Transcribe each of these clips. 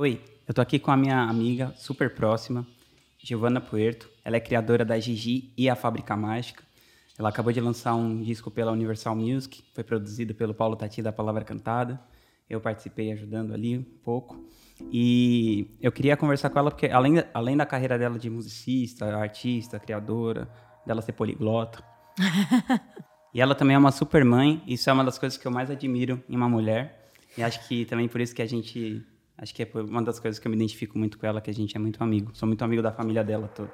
Oi, eu tô aqui com a minha amiga super próxima, Giovanna Puerto. Ela é criadora da Gigi e a Fábrica Mágica. Ela acabou de lançar um disco pela Universal Music, foi produzido pelo Paulo Tati da Palavra Cantada. Eu participei ajudando ali um pouco. E eu queria conversar com ela porque, além, além da carreira dela de musicista, artista, criadora, dela ser poliglota, e ela também é uma super mãe. Isso é uma das coisas que eu mais admiro em uma mulher. E acho que também por isso que a gente. Acho que é uma das coisas que eu me identifico muito com ela, que a gente é muito amigo. Sou muito amigo da família dela toda.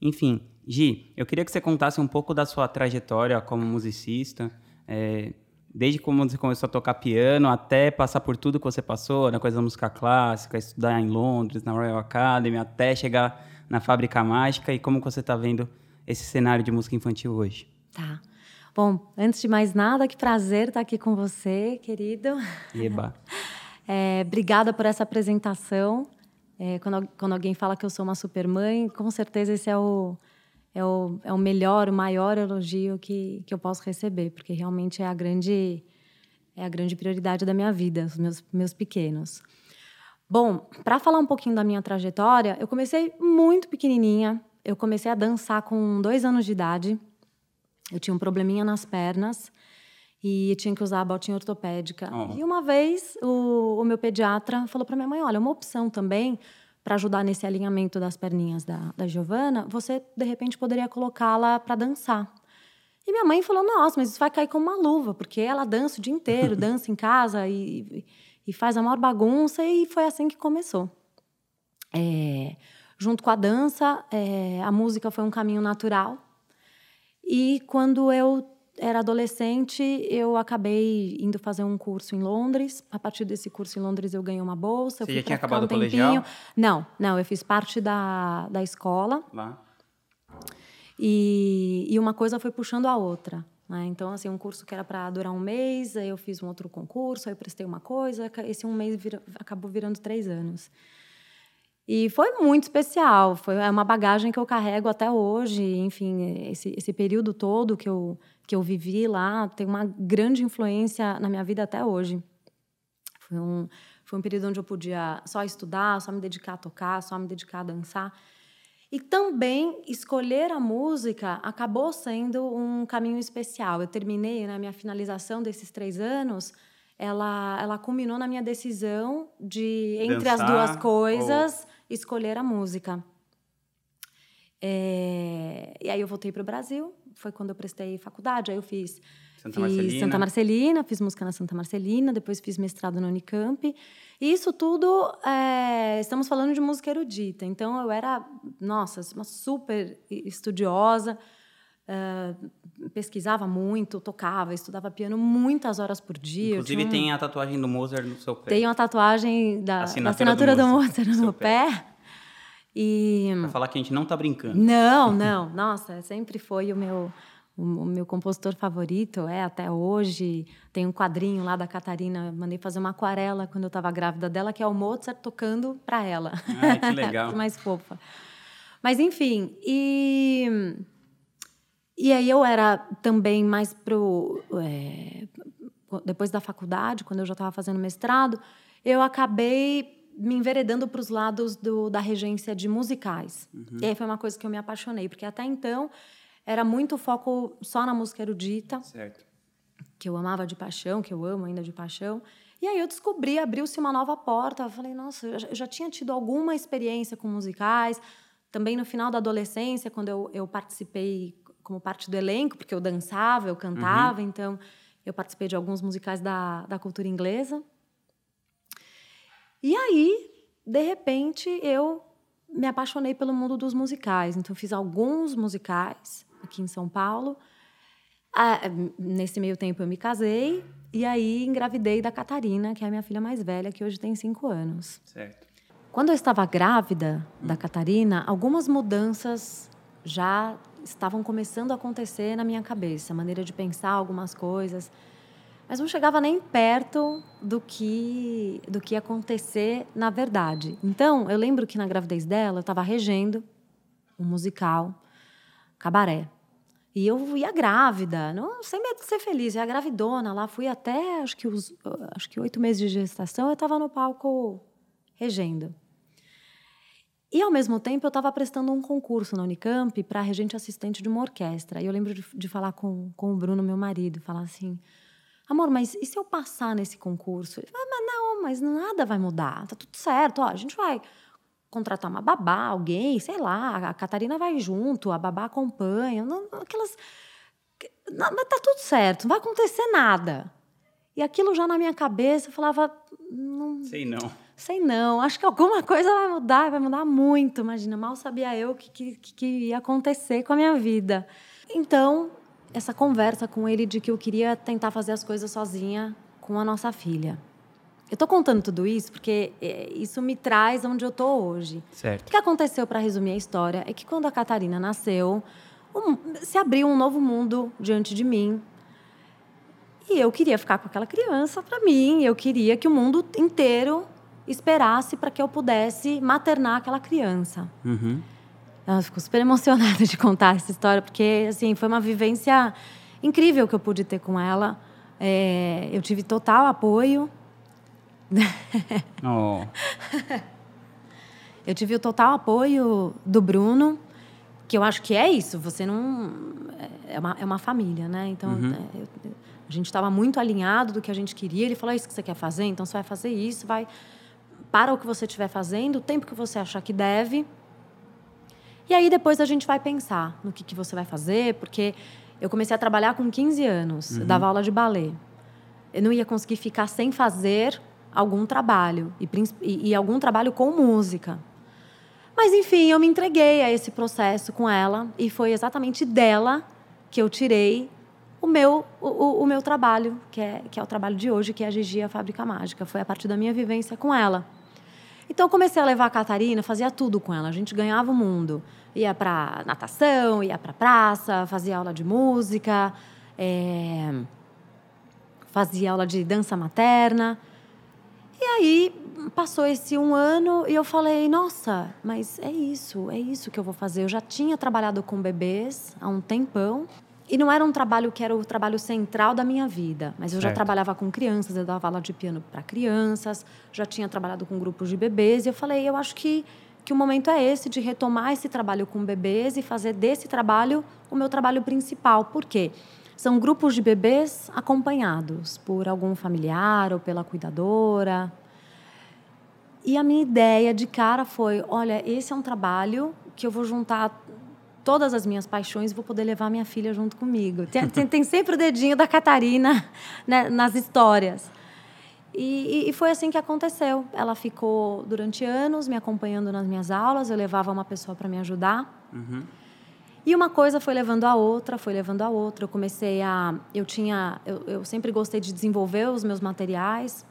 Enfim, Gi, eu queria que você contasse um pouco da sua trajetória como musicista, é, desde como você começou a tocar piano até passar por tudo que você passou, na coisa da música clássica, estudar em Londres, na Royal Academy, até chegar na Fábrica Mágica e como você está vendo esse cenário de música infantil hoje. Tá. Bom, antes de mais nada, que prazer estar aqui com você, querido. Eba. É, obrigada por essa apresentação. É, quando, quando alguém fala que eu sou uma supermãe, com certeza esse é o, é o, é o melhor, o maior elogio que, que eu posso receber, porque realmente é a grande, é a grande prioridade da minha vida, os meus, meus pequenos. Bom, para falar um pouquinho da minha trajetória, eu comecei muito pequenininha. Eu comecei a dançar com dois anos de idade. Eu tinha um probleminha nas pernas e tinha que usar a botinha ortopédica. E uma vez o, o meu pediatra falou para minha mãe: olha, uma opção também para ajudar nesse alinhamento das perninhas da, da Giovana, você de repente poderia colocá-la para dançar. E minha mãe falou: nossa, mas isso vai cair como uma luva, porque ela dança o dia inteiro, dança em casa e, e faz a maior bagunça. E foi assim que começou. É, junto com a dança, é, a música foi um caminho natural. E quando eu era adolescente, eu acabei indo fazer um curso em Londres. A partir desse curso em Londres, eu ganhei uma bolsa. Você já tinha acabado um o colegial? Não, não. Eu fiz parte da, da escola. Lá. E, e uma coisa foi puxando a outra. Né? Então, assim, um curso que era para durar um mês, aí eu fiz um outro concurso, aí eu prestei uma coisa. Esse um mês vira, acabou virando três anos. E foi muito especial. Foi é uma bagagem que eu carrego até hoje. Enfim, esse, esse período todo que eu que eu vivi lá tem uma grande influência na minha vida até hoje. Foi um, foi um período onde eu podia só estudar, só me dedicar a tocar, só me dedicar a dançar. E também escolher a música acabou sendo um caminho especial. Eu terminei, né, minha finalização desses três anos, ela, ela culminou na minha decisão de, entre Dançar, as duas coisas, ou... escolher a música. É, e aí eu voltei para o Brasil, foi quando eu prestei faculdade. Aí eu fiz Santa fiz Marcelina. Santa Marcelina, fiz música na Santa Marcelina, depois fiz mestrado na Unicamp. E isso tudo, é, estamos falando de música erudita. Então eu era, nossa, uma super estudiosa, é, pesquisava muito, tocava, estudava piano muitas horas por dia. Inclusive um... tem a tatuagem do Mozart no seu pé. Tem uma tatuagem da assinatura, da assinatura do, Mozart, no, no pé. pé. E... Pra falar que a gente não tá brincando. Não, não. Nossa, sempre foi o meu, o, meu compositor favorito, é até hoje. Tem um quadrinho lá da Catarina, mandei fazer uma aquarela quando eu estava grávida dela, que é o Mozart tocando para ela. Ah, que legal. mais fofa. Mas, enfim, e... E aí eu era também mais pro... É, depois da faculdade, quando eu já estava fazendo mestrado, eu acabei me enveredando para os lados do, da regência de musicais. Uhum. E aí foi uma coisa que eu me apaixonei, porque até então era muito foco só na música erudita. Certo. Que eu amava de paixão, que eu amo ainda de paixão. E aí eu descobri, abriu-se uma nova porta. Eu falei, nossa, eu já, tinha tido alguma experiência com musicais. Também no final da adolescência, quando eu, eu participei como parte do elenco, porque eu dançava, eu cantava, uhum. então eu participei de alguns musicais da, da cultura inglesa. E aí, de repente, eu me apaixonei pelo mundo dos musicais. Então, fiz alguns musicais aqui em São Paulo. Ah, nesse meio tempo, eu me casei. E aí, engravidei da Catarina, que é a minha filha mais velha, que hoje tem cinco anos. Certo. Quando eu estava grávida da Catarina, algumas mudanças já estavam começando a acontecer na minha cabeça, a maneira de pensar algumas coisas mas não chegava nem perto do que do que ia acontecer na verdade. Então, eu lembro que na gravidez dela eu estava regendo um musical, Cabaré, E eu ia grávida, não sem medo de ser feliz, ia gravidona lá, fui até acho que os acho que oito meses de gestação, eu estava no palco regendo. E ao mesmo tempo eu estava prestando um concurso na Unicamp para regente assistente de uma orquestra. E eu lembro de, de falar com, com o Bruno, meu marido, falar assim: amor, mas e se eu passar nesse concurso? Ele falou, ah, mas não, mas nada vai mudar, tá tudo certo, ó, a gente vai contratar uma babá, alguém, sei lá, a Catarina vai junto, a babá acompanha, não, aquelas. Não, mas tá tudo certo, não vai acontecer nada. E aquilo já na minha cabeça, eu falava. Não, sei não. Sei não, acho que alguma coisa vai mudar, vai mudar muito. Imagina, mal sabia eu o que, que, que ia acontecer com a minha vida. Então, essa conversa com ele de que eu queria tentar fazer as coisas sozinha com a nossa filha. Eu estou contando tudo isso porque é, isso me traz onde eu estou hoje. Certo. O que aconteceu, para resumir a história, é que quando a Catarina nasceu, um, se abriu um novo mundo diante de mim. E eu queria ficar com aquela criança para mim. Eu queria que o mundo inteiro esperasse para que eu pudesse maternar aquela criança. Uhum. Ela ficou super emocionada de contar essa história, porque assim foi uma vivência incrível que eu pude ter com ela. É, eu tive total apoio Oh. eu tive o total apoio do Bruno, que eu acho que é isso. Você não. É uma, é uma família, né? Então, uhum. é, eu, a gente estava muito alinhado do que a gente queria. Ele falou: é isso que você quer fazer? Então você vai fazer isso, vai. Para o que você estiver fazendo, o tempo que você achar que deve. E aí depois a gente vai pensar no que, que você vai fazer, porque eu comecei a trabalhar com 15 anos, uhum. dava aula de balé. Eu não ia conseguir ficar sem fazer algum trabalho e, e, e algum trabalho com música. Mas enfim, eu me entreguei a esse processo com ela e foi exatamente dela que eu tirei o meu, o, o, meu trabalho, que é, que é o trabalho de hoje, que é a Gigi a Fábrica Mágica. Foi a partir da minha vivência com ela. Então, eu comecei a levar a Catarina, fazia tudo com ela. A gente ganhava o mundo. Ia para natação, ia para praça, fazia aula de música, é... fazia aula de dança materna. E aí passou esse um ano e eu falei, nossa, mas é isso, é isso que eu vou fazer. Eu já tinha trabalhado com bebês há um tempão. E não era um trabalho que era o trabalho central da minha vida, mas eu certo. já trabalhava com crianças, eu dava aula de piano para crianças, já tinha trabalhado com grupos de bebês, e eu falei, eu acho que, que o momento é esse de retomar esse trabalho com bebês e fazer desse trabalho o meu trabalho principal. Por quê? São grupos de bebês acompanhados por algum familiar ou pela cuidadora. E a minha ideia de cara foi: olha, esse é um trabalho que eu vou juntar todas as minhas paixões vou poder levar minha filha junto comigo. Tem, tem, tem sempre o dedinho da Catarina né, nas histórias. E, e, foi assim que aconteceu. Ela ficou durante anos me acompanhando nas minhas aulas, eu levava uma pessoa para me ajudar. Uhum. E uma coisa foi levando a outra, foi levando a outra. Eu comecei a. Eu tinha. Eu, eu sempre gostei de desenvolver os meus materiais.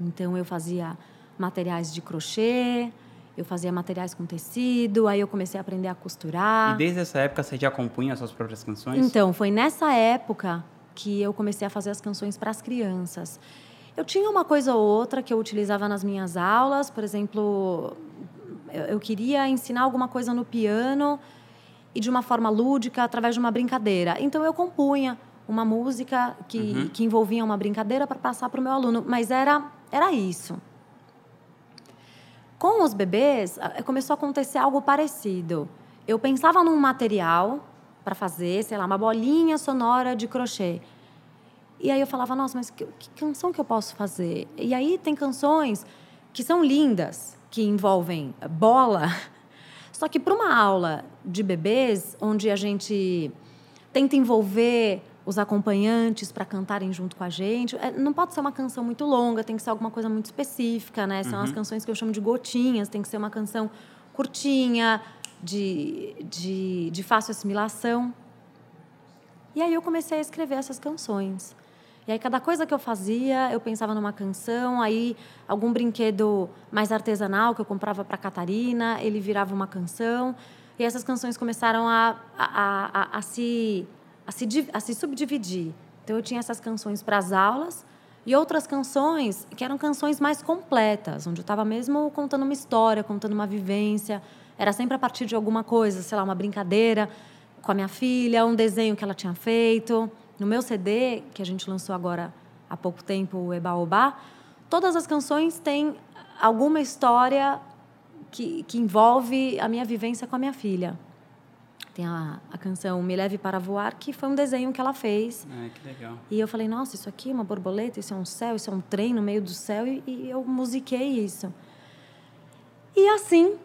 Então, eu fazia materiais de crochê, eu fazia materiais com tecido, aí eu comecei a aprender a costurar. E desde essa época você já compunha as suas próprias canções? Então, foi nessa época que eu comecei a fazer as canções para as crianças. Eu tinha uma coisa ou outra que eu utilizava nas minhas aulas, por exemplo, eu, queria ensinar alguma coisa no piano e de uma forma lúdica, através de uma brincadeira. Então eu compunha uma música que, uhum. que envolvia uma brincadeira para passar para o meu aluno, mas era, era isso. Com os bebês, começou a acontecer algo parecido. Eu pensava num material para fazer, sei lá, uma bolinha sonora de crochê. E aí eu falava, nossa, mas que, que canção que eu posso fazer? E aí tem canções que são lindas, que envolvem bola, só que para uma aula de bebês, onde a gente tenta envolver os acompanhantes para cantarem junto com a gente, é, não pode ser uma canção muito longa, tem que ser alguma coisa muito específica, né? São uhum. as canções que eu chamo de gotinhas, tem que ser uma canção curtinha, de, de, de fácil assimilação. E aí eu comecei a escrever essas canções. E aí, cada coisa que eu fazia, eu pensava numa canção, aí algum brinquedo mais artesanal que eu comprava para Catarina, ele virava uma canção. E essas canções começaram a, a, a, a se, a, se, a se subdividir. Então, eu tinha essas canções para as aulas e outras canções que eram canções mais completas, onde eu estava mesmo contando uma história, contando uma vivência. Era sempre a partir de alguma coisa, sei lá, uma brincadeira com a minha filha, um desenho que ela tinha feito. No meu CD, que a gente lançou agora há pouco tempo, o Eba Oba, todas as canções têm alguma história que, que envolve a minha vivência com a minha filha. Tem a, a canção Me Leve para Voar, que foi um desenho que ela fez. Ah, que legal. E eu falei, nossa, isso aqui é uma borboleta, isso é um céu, isso é um trem no meio do céu. E, e eu musiquei isso. E assim,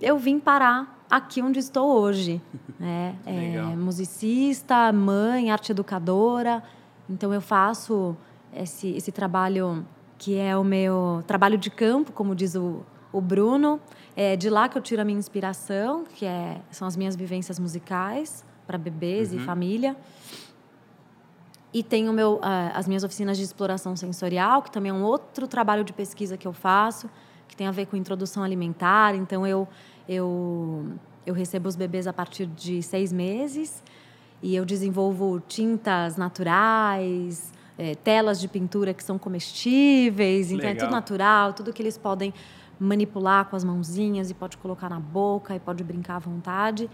eu vim parar aqui onde estou hoje. Né? É, musicista, mãe, arte educadora. Então, eu faço esse, esse trabalho que é o meu trabalho de campo, como diz o, o Bruno. É de lá que eu tiro a minha inspiração, que é, são as minhas vivências musicais para bebês uhum. e família. E tenho meu, uh, as minhas oficinas de exploração sensorial, que também é um outro trabalho de pesquisa que eu faço, que tem a ver com introdução alimentar. Então, eu, eu, eu recebo os bebês a partir de seis meses e eu desenvolvo tintas naturais, é, telas de pintura que são comestíveis. Então, Legal. é tudo natural, tudo que eles podem manipular com as mãozinhas e pode colocar na boca e pode brincar à vontade.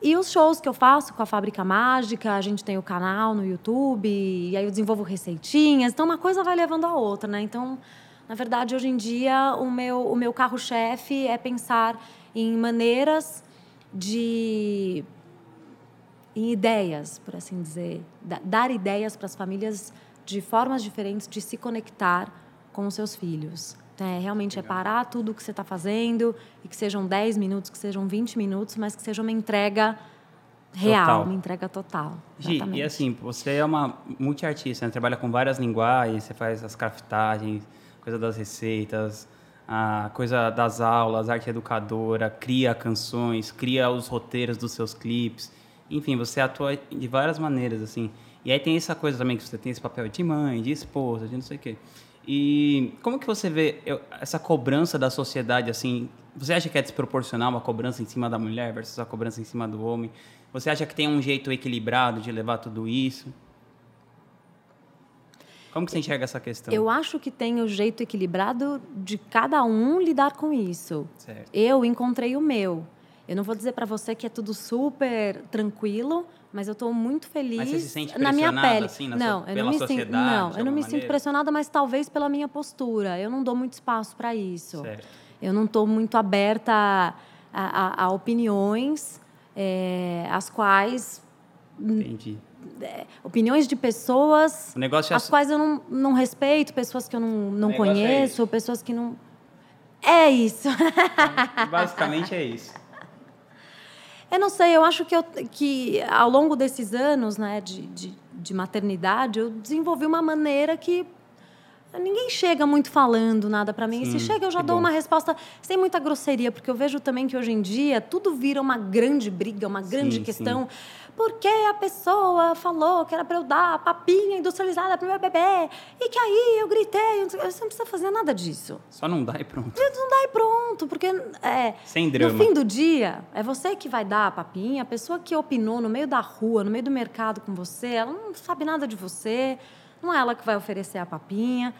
E os shows que eu faço com a Fábrica Mágica, a gente tem o canal no YouTube, e aí eu desenvolvo receitinhas. Então, uma coisa vai levando a outra, né? Então, na verdade, hoje em dia, o meu, o meu carro-chefe é pensar em maneiras de. em ideias, por assim dizer. Dar ideias para as famílias de formas diferentes de se conectar com os seus filhos. É, realmente é Legal. é parar tudo o que você está fazendo e que sejam 10 minutos, que sejam 20 minutos, mas que seja uma entrega real, total. uma entrega total. Gi, e assim, você é uma multiartista, né? trabalha com várias linguagens, você faz as craftagens, coisa das receitas, a coisa das aulas, arte educadora, cria canções, cria os roteiros dos seus clipes. Enfim, você atua de várias maneiras, assim. E aí tem essa coisa também que você tem esse papel de mãe, de esposa, de não sei o quê. E como que você vê essa cobrança da sociedade assim? Você acha que é desproporcional uma cobrança em cima da mulher versus a cobrança em cima do homem? Você acha que tem um jeito equilibrado de levar tudo isso? Como que você enxerga essa questão? Eu acho que tem o jeito equilibrado de cada um lidar com isso. Certo. Eu encontrei o meu. Eu não vou dizer para você que é tudo super tranquilo, mas eu estou muito feliz mas você se sente na minha pele. Assim, na não, sua, eu não me sinto, não, eu não me sinto pressionada, mas talvez pela minha postura. Eu não dou muito espaço para isso. Certo. Eu não estou muito aberta a, a, a opiniões, é, as quais Entendi. É, opiniões de pessoas é as quais eu não, não respeito, pessoas que eu não, não é conheço, é pessoas que não. É isso. Basicamente é isso. Eu não sei, eu acho que, eu, que ao longo desses anos né, de, de, de maternidade, eu desenvolvi uma maneira que ninguém chega muito falando nada para mim. Sim, e se chega, eu já dou bom. uma resposta sem muita grosseria, porque eu vejo também que hoje em dia tudo vira uma grande briga, uma grande sim, questão. Sim porque a pessoa falou que era para eu dar papinha industrializada para meu bebê e que aí eu gritei. Você não precisa fazer nada disso. Só não dá e pronto. Não dá e pronto, porque é, Sem drama. no fim do dia é você que vai dar a papinha, a pessoa que opinou no meio da rua, no meio do mercado com você, ela não sabe nada de você, não é ela que vai oferecer a papinha.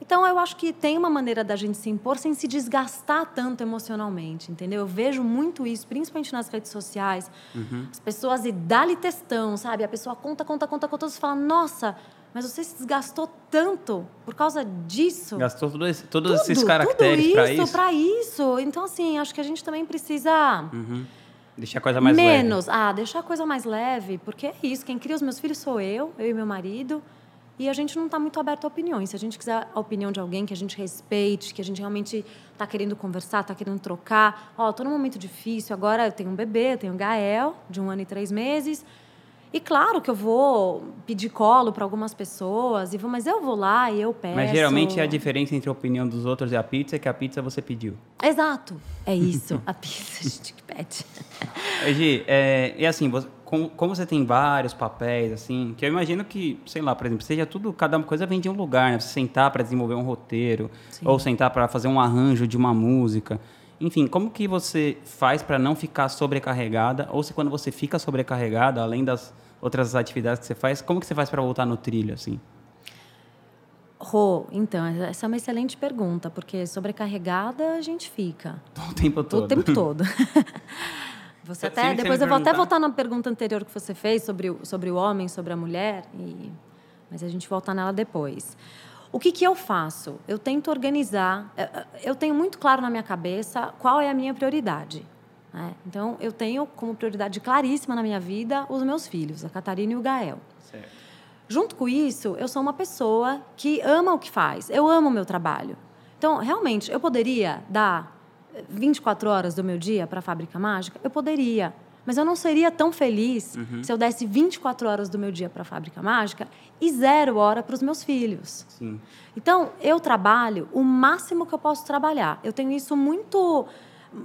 Então, eu acho que tem uma maneira da gente se impor sem se desgastar tanto emocionalmente, entendeu? Eu vejo muito isso, principalmente nas redes sociais. Uhum. As pessoas, e dá-lhe textão, sabe? A pessoa conta, conta, conta, conta, e fala, nossa, mas você se desgastou tanto por causa disso. Gastou tudo esse, todos tudo, esses caracteres para isso? para isso. Então, assim, acho que a gente também precisa... Uhum. Deixar a coisa mais Menos. leve. Menos. Ah, deixar a coisa mais leve, porque é isso. Quem cria os meus filhos sou eu, eu e meu marido. E a gente não está muito aberto a opiniões. Se a gente quiser a opinião de alguém que a gente respeite, que a gente realmente está querendo conversar, está querendo trocar. Ó, oh, estou num momento difícil, agora eu tenho um bebê, eu tenho um Gael, de um ano e três meses. E claro que eu vou pedir colo para algumas pessoas, e vou, mas eu vou lá e eu peço. Mas geralmente a diferença entre a opinião dos outros e a pizza é que a pizza você pediu. Exato. É isso. a pizza a gente pede. Gi, é, e assim, você, como, como, você tem vários papéis, assim, que eu imagino que, sei lá, por exemplo, seja tudo, cada coisa vem de um lugar, né? Você sentar para desenvolver um roteiro, Sim. ou sentar para fazer um arranjo de uma música. Enfim, como que você faz para não ficar sobrecarregada? Ou se quando você fica sobrecarregada, além das outras atividades que você faz, como que você faz para voltar no trilho, assim? Rô, então, essa é uma excelente pergunta, porque sobrecarregada a gente fica. O tempo todo. O tempo todo. você até depois eu vou até voltar na pergunta anterior que você fez sobre o, sobre o homem, sobre a mulher, e, mas a gente volta nela depois. O que, que eu faço? Eu tento organizar. É, é, eu tenho muito claro na minha cabeça qual é a minha prioridade. Né? Então, eu tenho como prioridade claríssima na minha vida os meus filhos, a Catarina e o Gael. Certo. Junto com isso, eu sou uma pessoa que ama o que faz. Eu amo o meu trabalho. Então, realmente, eu poderia dar 24 horas do meu dia para a Fábrica Mágica? Eu poderia. Mas eu não seria tão feliz uhum. se eu desse 24 horas do meu dia para a Fábrica Mágica e zero hora para os meus filhos. Sim. Então, eu trabalho o máximo que eu posso trabalhar. Eu tenho isso muito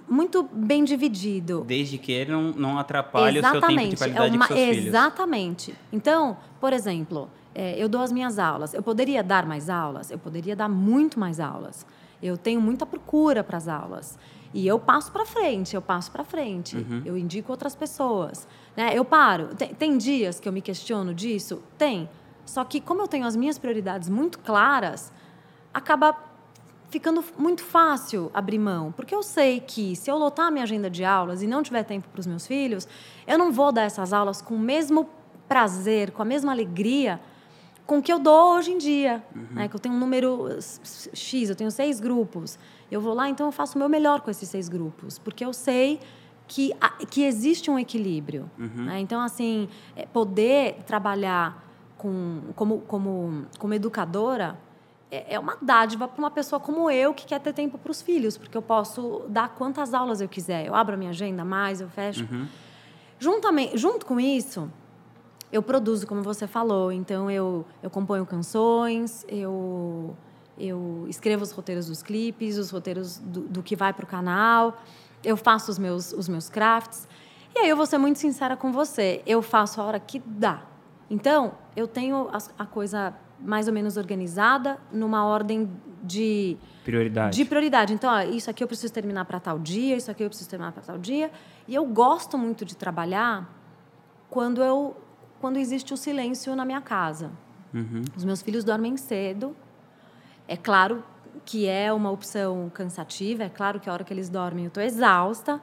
muito bem dividido. Desde que ele não, não atrapalhe exatamente. o seu tempo de qualidade é uma, com seus filhos. Exatamente. Então, por exemplo, é, eu dou as minhas aulas. Eu poderia dar mais aulas? Eu poderia dar muito mais aulas. Eu tenho muita procura para as aulas. E eu passo para frente, eu passo para frente. Uhum. Eu indico outras pessoas. Né? Eu paro. Tem, tem dias que eu me questiono disso? Tem. Só que, como eu tenho as minhas prioridades muito claras, acaba ficando muito fácil abrir mão. Porque eu sei que se eu lotar a minha agenda de aulas e não tiver tempo para os meus filhos, eu não vou dar essas aulas com o mesmo prazer, com a mesma alegria com que eu dou hoje em dia. Uhum. Né? Que eu tenho um número X, eu tenho seis grupos. Eu vou lá, então eu faço o meu melhor com esses seis grupos, porque eu sei que, que existe um equilíbrio. Uhum. Né? Então, assim, é, poder trabalhar com, como, como, como educadora é, é uma dádiva para uma pessoa como eu que quer ter tempo para os filhos, porque eu posso dar quantas aulas eu quiser. Eu abro a minha agenda mais, eu fecho. Uhum. Juntamente, junto com isso, eu produzo, como você falou. Então, eu, eu componho canções, eu eu escrevo os roteiros dos clipes, os roteiros do, do que vai para o canal, eu faço os meus, os meus crafts. E aí eu vou ser muito sincera com você, eu faço a hora que dá. Então, eu tenho a, a coisa mais ou menos organizada numa ordem de prioridade. De prioridade. Então, ó, isso aqui eu preciso terminar para tal dia, isso aqui eu preciso terminar para tal dia. E eu gosto muito de trabalhar quando eu quando existe o silêncio na minha casa. Uhum. Os meus filhos dormem cedo é claro que é uma opção cansativa, é claro que a hora que eles dormem eu estou exausta,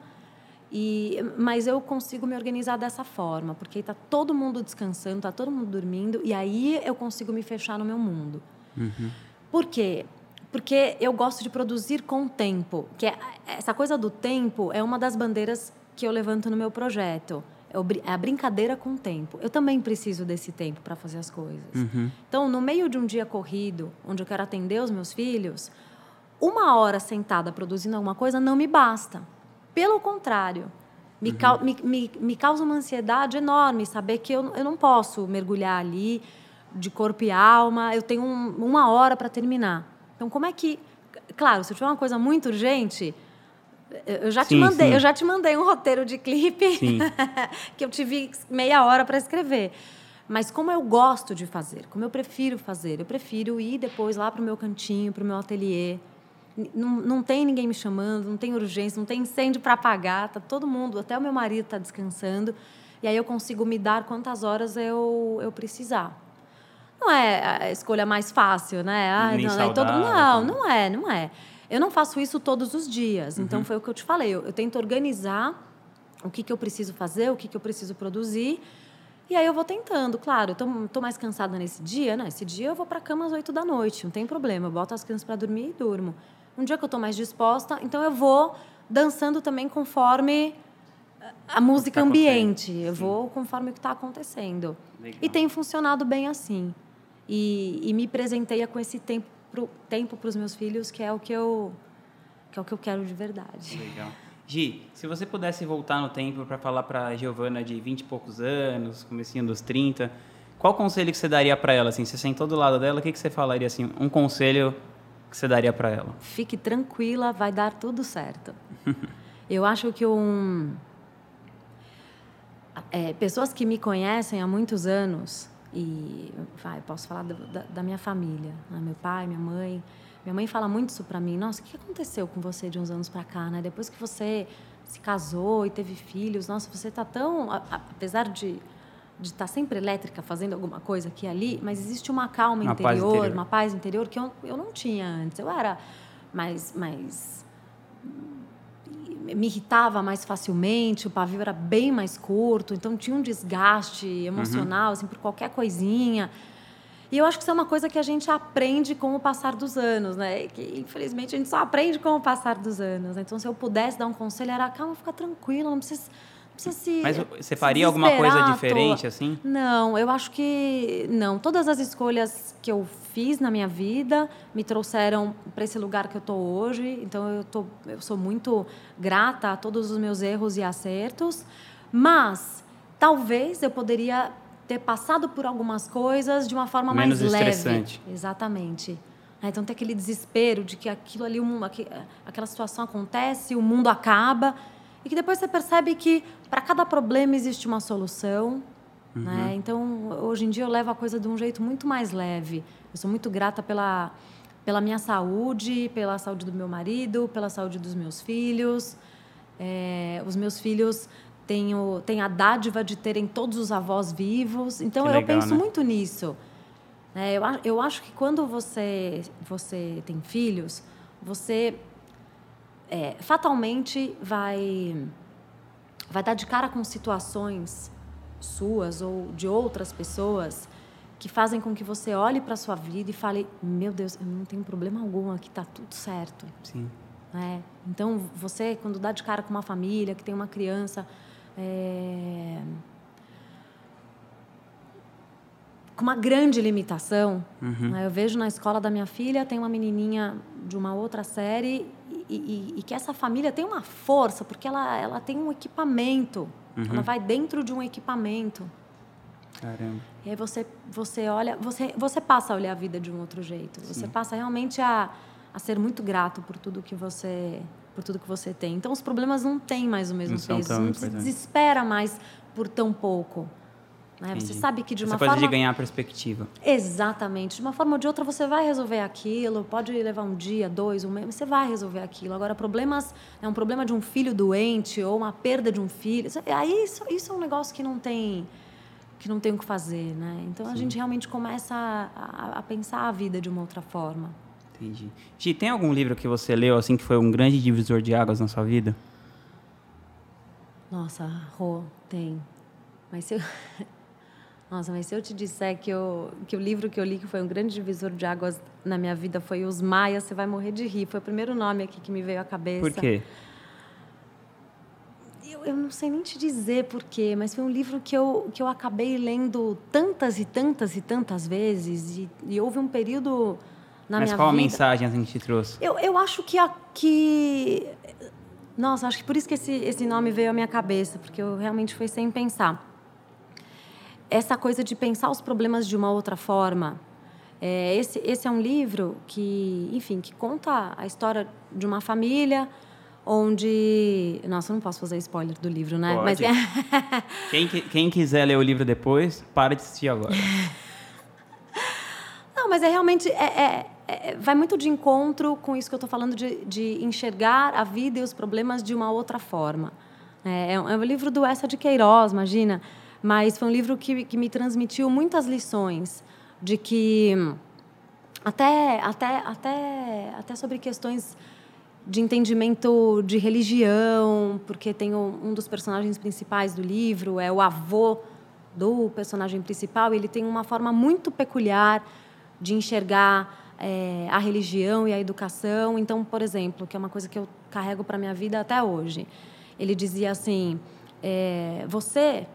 e, mas eu consigo me organizar dessa forma, porque está todo mundo descansando, está todo mundo dormindo, e aí eu consigo me fechar no meu mundo. Uhum. Por quê? Porque eu gosto de produzir com tempo, que é, essa coisa do tempo é uma das bandeiras que eu levanto no meu projeto. É, é a brincadeira com o tempo. Eu também preciso desse tempo para fazer as coisas. Uhum. Então, no meio de um dia corrido, onde eu quero atender os meus filhos, uma hora sentada produzindo alguma coisa não me basta. Pelo contrário, me, uhum. me, me, me, causa uma ansiedade enorme saber que eu, eu não posso mergulhar ali de corpo e alma, eu tenho um, uma hora para terminar. Então, como é que. Claro, se eu tiver uma coisa muito urgente, eu já sim, te mandei, sim. eu já te mandei um roteiro de clipe que eu tive meia hora para escrever. Mas como eu gosto de fazer, como eu prefiro fazer, eu prefiro ir depois lá para o meu cantinho, para o meu ateliê. Não, não tem ninguém me chamando, não tem urgência, não tem incêndio para apagar, tá todo mundo, até o meu marido está descansando. E aí eu consigo me dar quantas horas eu, eu precisar. Não é a escolha mais fácil, né? Ah, não, saudável, não, tá. não é, não é. Eu não faço isso todos os dias. Então, uhum. foi o que eu te falei. Eu, eu tento organizar o que, que eu preciso fazer, o que, que eu preciso produzir. E aí eu vou tentando, claro, estou mais cansada nesse dia, né? Esse dia eu vou para a cama às 8 da noite, não tem problema, eu boto as crianças para dormir e durmo. Um dia que eu estou mais disposta, então eu vou dançando também conforme a música tá ambiente. Eu vou conforme o que está acontecendo. Legal. E tem funcionado bem assim. E, e me presenteia com esse tempo pro, tempo para os meus filhos, que é o que eu que é o que eu quero de verdade. Legal. Gi, se você pudesse voltar no tempo para falar para a Giovana de 20 e poucos anos, comecinho dos 30, qual conselho que você daria para ela assim? Você sentou do lado dela, o que que você falaria assim? Um conselho que você daria para ela? Fique tranquila, vai dar tudo certo. eu acho que um é, pessoas que me conhecem há muitos anos e vai, posso falar da, da minha família, né? meu pai, minha mãe. Minha mãe fala muito isso para mim. Nossa, o que aconteceu com você de uns anos para cá, né? Depois que você se casou e teve filhos, nossa, você está tão, apesar de de estar tá sempre elétrica fazendo alguma coisa aqui e ali, mas existe uma calma uma interior, paz interior, uma paz interior que eu, eu não tinha antes. Eu era mais mais me irritava mais facilmente, o pavio era bem mais curto, então tinha um desgaste emocional, uhum. assim, por qualquer coisinha. E eu acho que isso é uma coisa que a gente aprende com o passar dos anos, né? Que infelizmente a gente só aprende com o passar dos anos. Então, se eu pudesse dar um conselho, era calma, fica tranquila, não precisa, precisa se. Mas você faria alguma coisa diferente, assim? Não, eu acho que não. Todas as escolhas que eu fiz na minha vida me trouxeram para esse lugar que eu estou hoje. Então, eu, tô, eu sou muito grata a todos os meus erros e acertos. Mas talvez eu poderia ter passado por algumas coisas de uma forma Menos mais leve. estressante. Exatamente. É, então tem aquele desespero de que aquilo ali, aquela situação acontece, o mundo acaba, e que depois você percebe que para cada problema existe uma solução. Uhum. Né? Então, hoje em dia eu levo a coisa de um jeito muito mais leve. Eu sou muito grata pela, pela minha saúde, pela saúde do meu marido, pela saúde dos meus filhos. É, os meus filhos tenho, tenho a dádiva de terem todos os avós vivos. Então, eu penso né? muito nisso. É, eu, eu acho que quando você, você tem filhos, você é, fatalmente vai, vai dar de cara com situações suas ou de outras pessoas que fazem com que você olhe para a sua vida e fale: Meu Deus, eu não tenho problema algum aqui, está tudo certo. Sim. É, então, você, quando dá de cara com uma família que tem uma criança é, com uma grande limitação. Uhum. Né? Eu vejo na escola da minha filha, tem uma menininha de uma outra série e, e, e que essa família tem uma força, porque ela, ela tem um equipamento. Uhum. Ela vai dentro de um equipamento. Caramba. E aí você, você olha, você, você passa a olhar a vida de um outro jeito. Sim. Você passa realmente a, a ser muito grato por tudo que você por tudo que você tem. Então, os problemas não têm mais o mesmo não peso. Não se desespera mais por tão pouco. Né? Você sabe que de uma Essa forma... de ganhar perspectiva. Exatamente. De uma forma ou de outra, você vai resolver aquilo. Pode levar um dia, dois, um mês, você vai resolver aquilo. Agora, problemas... É um problema de um filho doente ou uma perda de um filho. Aí, isso, isso é um negócio que não tem que não tem o que fazer, né? Então, Sim. a gente realmente começa a, a, a pensar a vida de uma outra forma. Entendi. Gi, tem algum livro que você leu assim que foi um grande divisor de águas na sua vida? Nossa, Rô, tem. Mas se eu... Nossa, mas se eu te disser que, eu, que o livro que eu li que foi um grande divisor de águas na minha vida foi Os Maias, você vai morrer de rir. Foi o primeiro nome aqui que me veio à cabeça. Por quê? Eu, eu não sei nem te dizer por quê, mas foi um livro que eu, que eu acabei lendo tantas e tantas e tantas vezes. E, e houve um período na Mas minha qual vida. a mensagem assim, que te trouxe? Eu, eu acho que aqui. Nossa, acho que por isso que esse, esse nome veio à minha cabeça, porque eu realmente fui sem pensar. Essa coisa de pensar os problemas de uma outra forma. É, esse, esse é um livro que, enfim, que conta a história de uma família onde. Nossa, eu não posso fazer spoiler do livro, né? Pode. Mas quem, quem quiser ler o livro depois, para de assistir agora. Não, mas é realmente. É, é, é, vai muito de encontro com isso que eu estou falando, de, de enxergar a vida e os problemas de uma outra forma. É, é um, é um livro do Essa de Queiroz, imagina. Mas foi um livro que, que me transmitiu muitas lições de que. Até, até, até, até sobre questões de entendimento de religião, porque tem um, dos personagens principais do livro, é o avô do personagem principal, ele tem uma forma muito peculiar de enxergar é, a religião e a educação. Então, por exemplo, que é uma coisa que eu carrego para minha vida até hoje, ele dizia assim: é, você,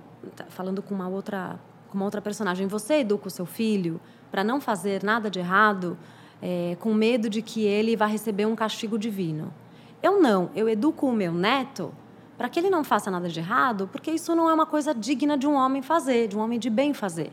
falando com uma outra, com uma outra personagem, você educa o seu filho para não fazer nada de errado, é, com medo de que ele vá receber um castigo divino. Eu não, eu educo o meu neto para que ele não faça nada de errado, porque isso não é uma coisa digna de um homem fazer, de um homem de bem fazer.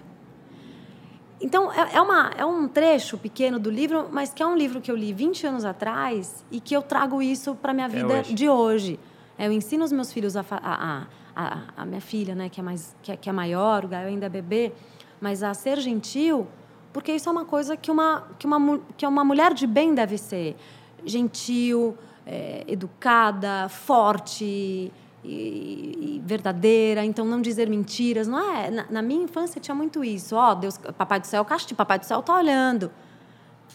Então, é, é, uma, é um trecho pequeno do livro, mas que é um livro que eu li 20 anos atrás e que eu trago isso para a minha vida hoje. de hoje. É, eu ensino os meus filhos, a, a, a, a, minha filha, né, que é, mais, que é, que é maior, o Gaio ainda é bebê, mas a ser gentil, porque isso é uma coisa que uma, que uma, que uma mulher de bem deve ser. Gentil, é, educada, forte, e, e, verdadeira, então não dizer mentiras, não é? Na, na minha infância tinha muito isso. Ó, oh, Deus, Papai do Céu castiga, Papai do Céu está olhando.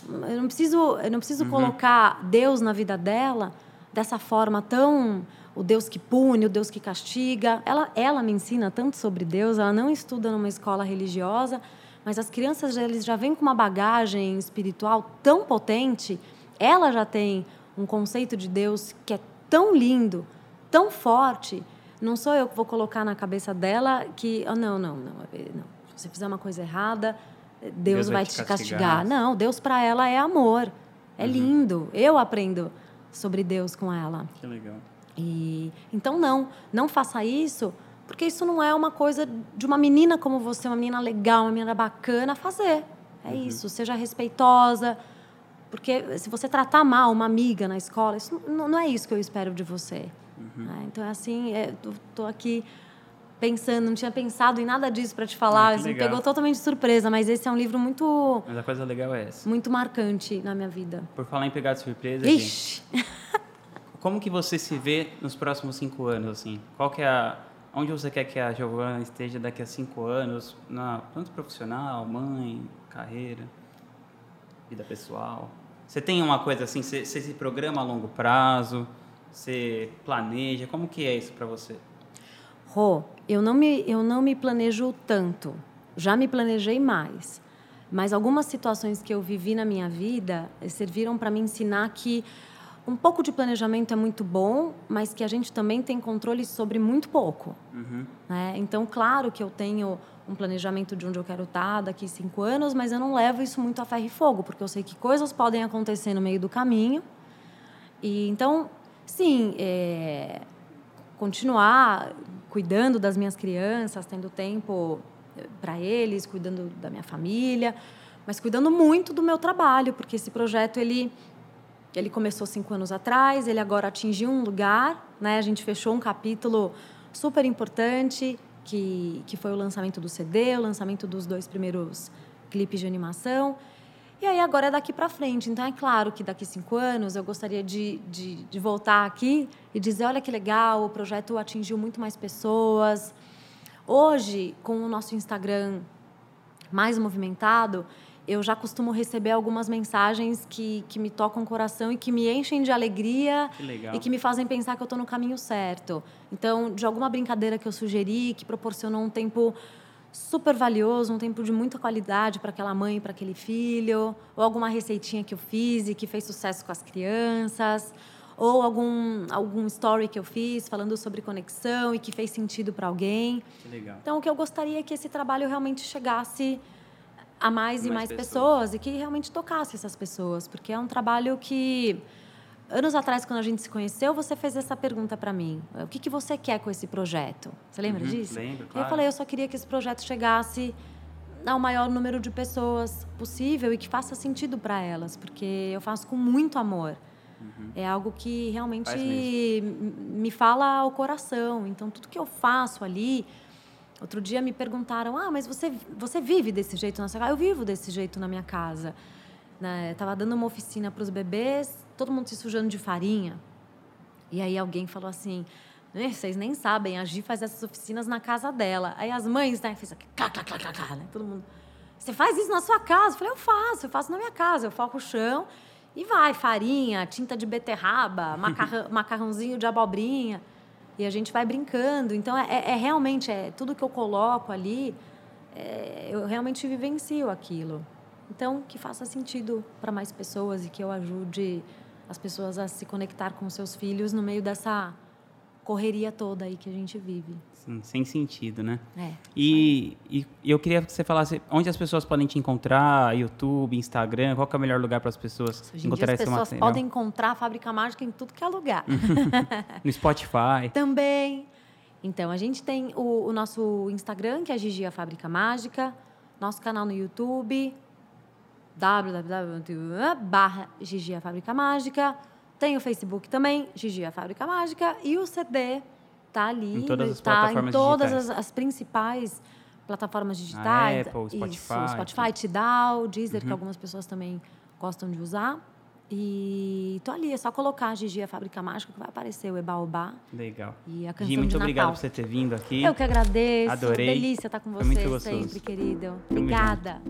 Eu não preciso, eu não preciso uhum. colocar Deus na vida dela dessa forma tão o Deus que pune, o Deus que castiga. Ela, ela me ensina tanto sobre Deus, ela não estuda numa escola religiosa, mas as crianças eles já vêm com uma bagagem espiritual tão potente, ela já tem um conceito de Deus que é tão lindo, tão forte. Não sou eu que vou colocar na cabeça dela que, oh, não, não, não, não. Se você fizer uma coisa errada, Deus, Deus vai, vai, te castigar. castigar. Não, Deus para ela é amor. É uhum. lindo. Eu aprendo sobre Deus com ela. Que legal. E então não, não faça isso, porque isso não é uma coisa de uma menina como você, uma menina legal, uma menina bacana fazer. É uhum. isso, seja respeitosa, porque se você tratar mal uma amiga na escola, isso não, não é isso que eu espero de você. Uhum. É, então é assim, é, tô aqui pensando, não tinha pensado em nada disso para te falar, ah, me pegou totalmente de surpresa, mas esse é um livro muito Mas a coisa legal é essa. Muito marcante na minha vida. Por falar em pegar de surpresa, Ixi. Gente, como que você se vê nos próximos cinco anos, assim? Qual que é a onde você quer que a Giovana esteja daqui a cinco anos, na tanto profissional, mãe, carreira, vida pessoal? Você tem uma coisa assim, você, se programa a longo prazo, você planeja, como que é isso para você? Rô, eu não me eu não me planejo tanto. Já me planejei mais. Mas algumas situações que eu vivi na minha vida serviram para me ensinar que um pouco de planejamento é muito bom, mas que a gente também tem controle sobre muito pouco. Uhum. Né? Então, claro que eu tenho um planejamento de onde eu quero estar daqui cinco anos, mas eu não levo isso muito a ferro e fogo, porque eu sei que coisas podem acontecer no meio do caminho. E então, sim, é, continuar cuidando das minhas crianças, tendo tempo eh, para eles, cuidando da minha família, mas cuidando muito do meu trabalho, porque esse projeto ele ele começou cinco anos atrás, ele agora atingiu um lugar, né? A gente fechou um capítulo super importante que que foi o lançamento do CD, o lançamento dos dois primeiros clipes de animação. E aí agora é daqui para frente. Então é claro que daqui cinco anos eu gostaria de, de, de, voltar aqui e dizer, olha que legal, o projeto atingiu muito mais pessoas. Hoje, com o nosso Instagram mais movimentado, eu já costumo receber algumas mensagens que, que me tocam o coração e que me enchem de alegria que e que me fazem pensar que eu estou no caminho certo. Então, de alguma brincadeira que eu sugeri, que proporcionou um tempo super valioso, um tempo de muita qualidade para aquela mãe e para aquele filho, ou alguma receitinha que eu fiz e que fez sucesso com as crianças, ou algum algum story que eu fiz falando sobre conexão e que fez sentido para alguém. Então, o que eu gostaria é que esse trabalho realmente chegasse a mais, mais e mais pessoas. pessoas e que realmente tocasse essas pessoas, porque é um trabalho que anos atrás quando a gente se conheceu, você fez essa pergunta para mim: o que que você quer com esse projeto? Você lembra uhum, disso? Lembro, claro. Eu falei: eu só queria que esse projeto chegasse ao maior número de pessoas possível e que faça sentido para elas, porque eu faço com muito amor. Uhum. É algo que realmente me fala ao coração. Então, tudo que eu faço ali, Outro dia me perguntaram: ah, mas você, você vive desse jeito na sua casa? Eu vivo desse jeito na minha casa. Né? Tava dando uma oficina para os bebês, todo mundo se sujando de farinha. E aí alguém falou assim: vocês nem sabem, a Gi faz essas oficinas na casa dela. Aí as mães, né, fez aqui, cá, cá, cá, cá, né? Todo mundo. Você faz isso na sua casa? Eu falei, eu faço, eu faço na minha casa. Eu foco o chão e vai, farinha, tinta de beterraba, macarrão, macarrãozinho de abobrinha e a gente vai brincando. Então, é, é, é realmente, é, tudo que eu coloco ali, é, eu realmente vivencio aquilo. Então, que faça sentido para mais pessoas e que eu ajude as pessoas a se conectar com seus filhos no meio dessa correria toda aí que a gente vive. Sim, sem sentido, né? É. E, e, eu queria que você falasse onde as pessoas podem te encontrar, YouTube, Instagram, qual é o melhor lugar para as pessoas Hoje encontrar esse material? As pessoas podem encontrar a Fábrica Mágica em tudo que é lugar. no Spotify. Também. Então, a gente tem o, o nosso Instagram, que é Gigi a Fábrica Mágica, nosso canal no YouTube, www.barra Gigi a Fábrica Mágica, tem o Facebook também, Gigi a Fábrica Mágica, e o CD tá ali. Em todas as tá plataformas em todas as, as, principais plataformas digitais. A Apple, Spotify. Isso, Spotify, Tidal, Deezer, uhum. que algumas pessoas também gostam de usar. E tô ali, é só colocar Gigi a Fábrica Mágica que vai aparecer o Ebaobá. Legal. E a canção Gigi, muito obrigado por você ter vindo aqui. Eu que agradeço. Adorei. Delícia estar com você sempre, querido. Obrigada.